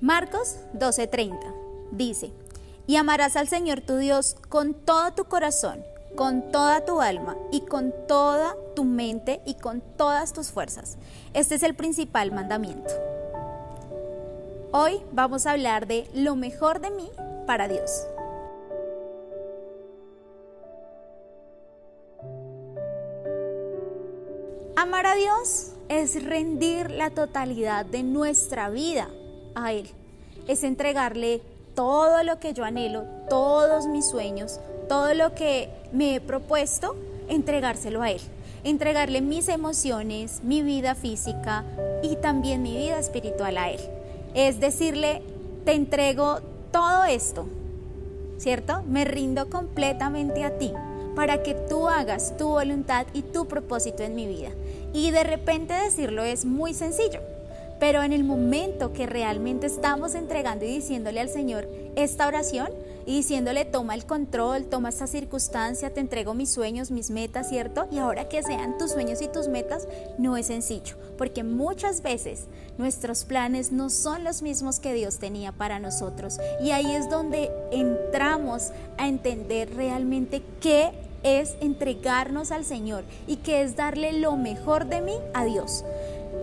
Marcos 12:30 dice, y amarás al Señor tu Dios con todo tu corazón, con toda tu alma y con toda tu mente y con todas tus fuerzas. Este es el principal mandamiento. Hoy vamos a hablar de lo mejor de mí para Dios. Amar a Dios es rendir la totalidad de nuestra vida a Él. Es entregarle todo lo que yo anhelo, todos mis sueños, todo lo que me he propuesto, entregárselo a Él. Entregarle mis emociones, mi vida física y también mi vida espiritual a Él. Es decirle, te entrego todo esto, ¿cierto? Me rindo completamente a ti para que tú hagas tu voluntad y tu propósito en mi vida. Y de repente decirlo es muy sencillo. Pero en el momento que realmente estamos entregando y diciéndole al Señor esta oración y diciéndole toma el control, toma esta circunstancia, te entrego mis sueños, mis metas, ¿cierto? Y ahora que sean tus sueños y tus metas, no es sencillo, porque muchas veces nuestros planes no son los mismos que Dios tenía para nosotros. Y ahí es donde entramos a entender realmente qué es entregarnos al Señor y qué es darle lo mejor de mí a Dios.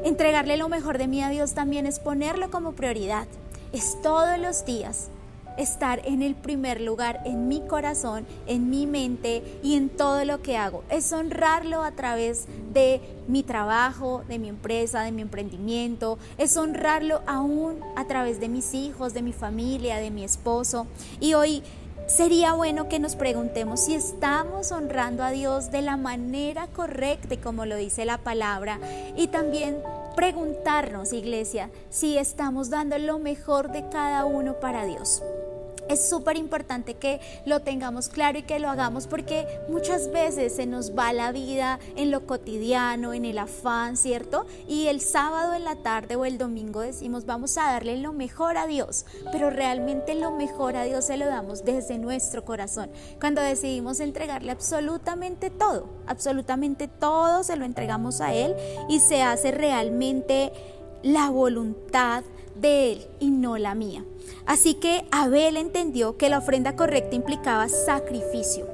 Entregarle lo mejor de mí a Dios también es ponerlo como prioridad. Es todos los días estar en el primer lugar en mi corazón, en mi mente y en todo lo que hago. Es honrarlo a través de mi trabajo, de mi empresa, de mi emprendimiento. Es honrarlo aún a través de mis hijos, de mi familia, de mi esposo. Y hoy Sería bueno que nos preguntemos si estamos honrando a Dios de la manera correcta, como lo dice la palabra, y también preguntarnos, iglesia, si estamos dando lo mejor de cada uno para Dios. Es súper importante que lo tengamos claro y que lo hagamos porque muchas veces se nos va la vida en lo cotidiano, en el afán, ¿cierto? Y el sábado en la tarde o el domingo decimos vamos a darle lo mejor a Dios, pero realmente lo mejor a Dios se lo damos desde nuestro corazón. Cuando decidimos entregarle absolutamente todo, absolutamente todo se lo entregamos a Él y se hace realmente la voluntad de Él y no la mía. Así que Abel entendió que la ofrenda correcta implicaba sacrificio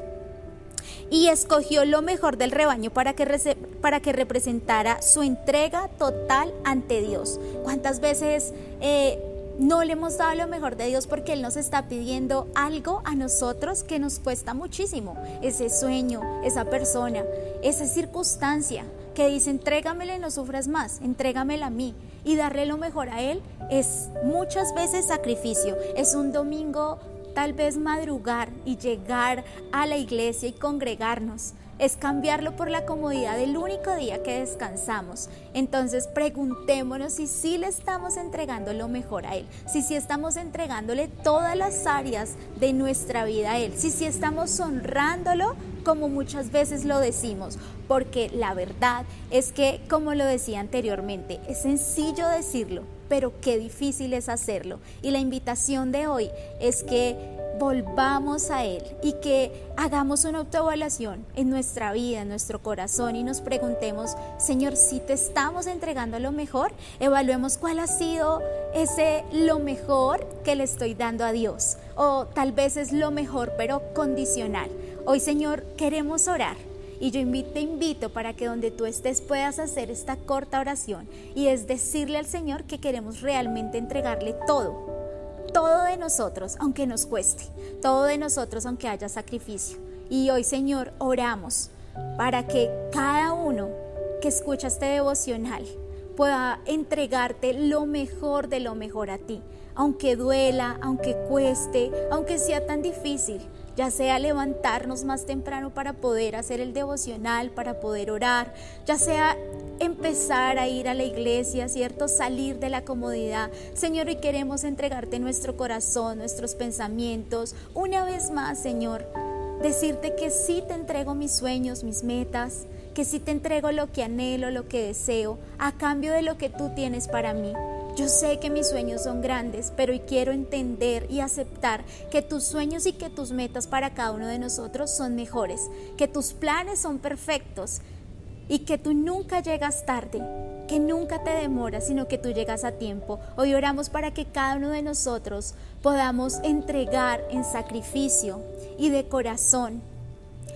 y escogió lo mejor del rebaño para que, para que representara su entrega total ante Dios. ¿Cuántas veces eh, no le hemos dado lo mejor de Dios porque Él nos está pidiendo algo a nosotros que nos cuesta muchísimo? Ese sueño, esa persona, esa circunstancia que dice, entrégamela y no sufras más, entrégamela a mí. Y darle lo mejor a Él es muchas veces sacrificio. Es un domingo tal vez madrugar y llegar a la iglesia y congregarnos es cambiarlo por la comodidad del único día que descansamos. Entonces preguntémonos si sí le estamos entregando lo mejor a Él, si sí estamos entregándole todas las áreas de nuestra vida a Él, si sí estamos honrándolo como muchas veces lo decimos, porque la verdad es que, como lo decía anteriormente, es sencillo decirlo, pero qué difícil es hacerlo. Y la invitación de hoy es que volvamos a Él y que hagamos una autoevaluación en nuestra vida, en nuestro corazón y nos preguntemos, Señor, si te estamos entregando lo mejor, evaluemos cuál ha sido ese lo mejor que le estoy dando a Dios. O tal vez es lo mejor, pero condicional. Hoy, Señor, queremos orar. Y yo te invito para que donde tú estés puedas hacer esta corta oración y es decirle al Señor que queremos realmente entregarle todo, todo de nosotros, aunque nos cueste, todo de nosotros, aunque haya sacrificio. Y hoy, Señor, oramos para que cada uno que escucha este devocional pueda entregarte lo mejor de lo mejor a ti, aunque duela, aunque cueste, aunque sea tan difícil, ya sea levantarnos más temprano para poder hacer el devocional, para poder orar, ya sea empezar a ir a la iglesia, ¿cierto? Salir de la comodidad. Señor, y queremos entregarte nuestro corazón, nuestros pensamientos. Una vez más, Señor, decirte que sí te entrego mis sueños, mis metas, que sí te entrego lo que anhelo, lo que deseo, a cambio de lo que tú tienes para mí. Yo sé que mis sueños son grandes, pero hoy quiero entender y aceptar que tus sueños y que tus metas para cada uno de nosotros son mejores, que tus planes son perfectos y que tú nunca llegas tarde, que nunca te demoras, sino que tú llegas a tiempo. Hoy oramos para que cada uno de nosotros podamos entregar en sacrificio y de corazón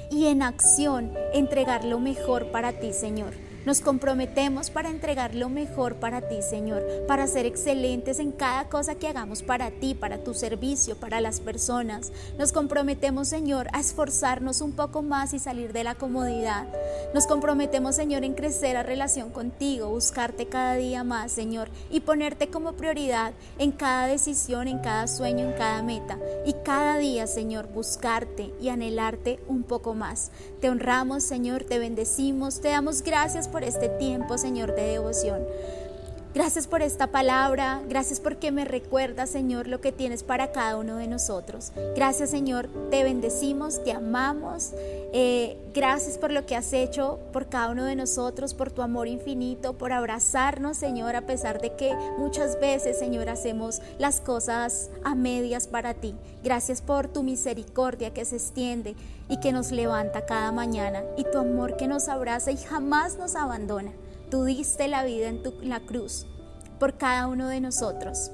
y en acción entregar lo mejor para ti, Señor. Nos comprometemos para entregar lo mejor para ti, Señor, para ser excelentes en cada cosa que hagamos para ti, para tu servicio, para las personas. Nos comprometemos, Señor, a esforzarnos un poco más y salir de la comodidad. Nos comprometemos, Señor, en crecer a relación contigo, buscarte cada día más, Señor, y ponerte como prioridad en cada decisión, en cada sueño, en cada meta. Y cada día, Señor, buscarte y anhelarte un poco más. Te honramos, Señor, te bendecimos, te damos gracias por por este tiempo, Señor, de devoción. Gracias por esta palabra, gracias porque me recuerda, Señor, lo que tienes para cada uno de nosotros. Gracias, Señor, te bendecimos, te amamos. Eh, gracias por lo que has hecho por cada uno de nosotros, por tu amor infinito, por abrazarnos, Señor, a pesar de que muchas veces, Señor, hacemos las cosas a medias para ti. Gracias por tu misericordia que se extiende y que nos levanta cada mañana y tu amor que nos abraza y jamás nos abandona. Tú diste la vida en, tu, la cruz por cada uno de nosotros.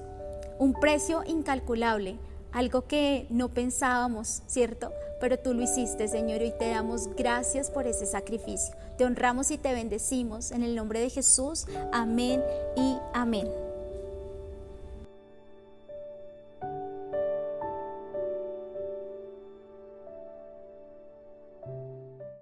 Un precio incalculable, algo que no pensábamos, ¿cierto? Pero tú lo hiciste, Señor, y te damos gracias por ese sacrificio. Te honramos y te bendecimos en el nombre de Jesús. Amén y amén.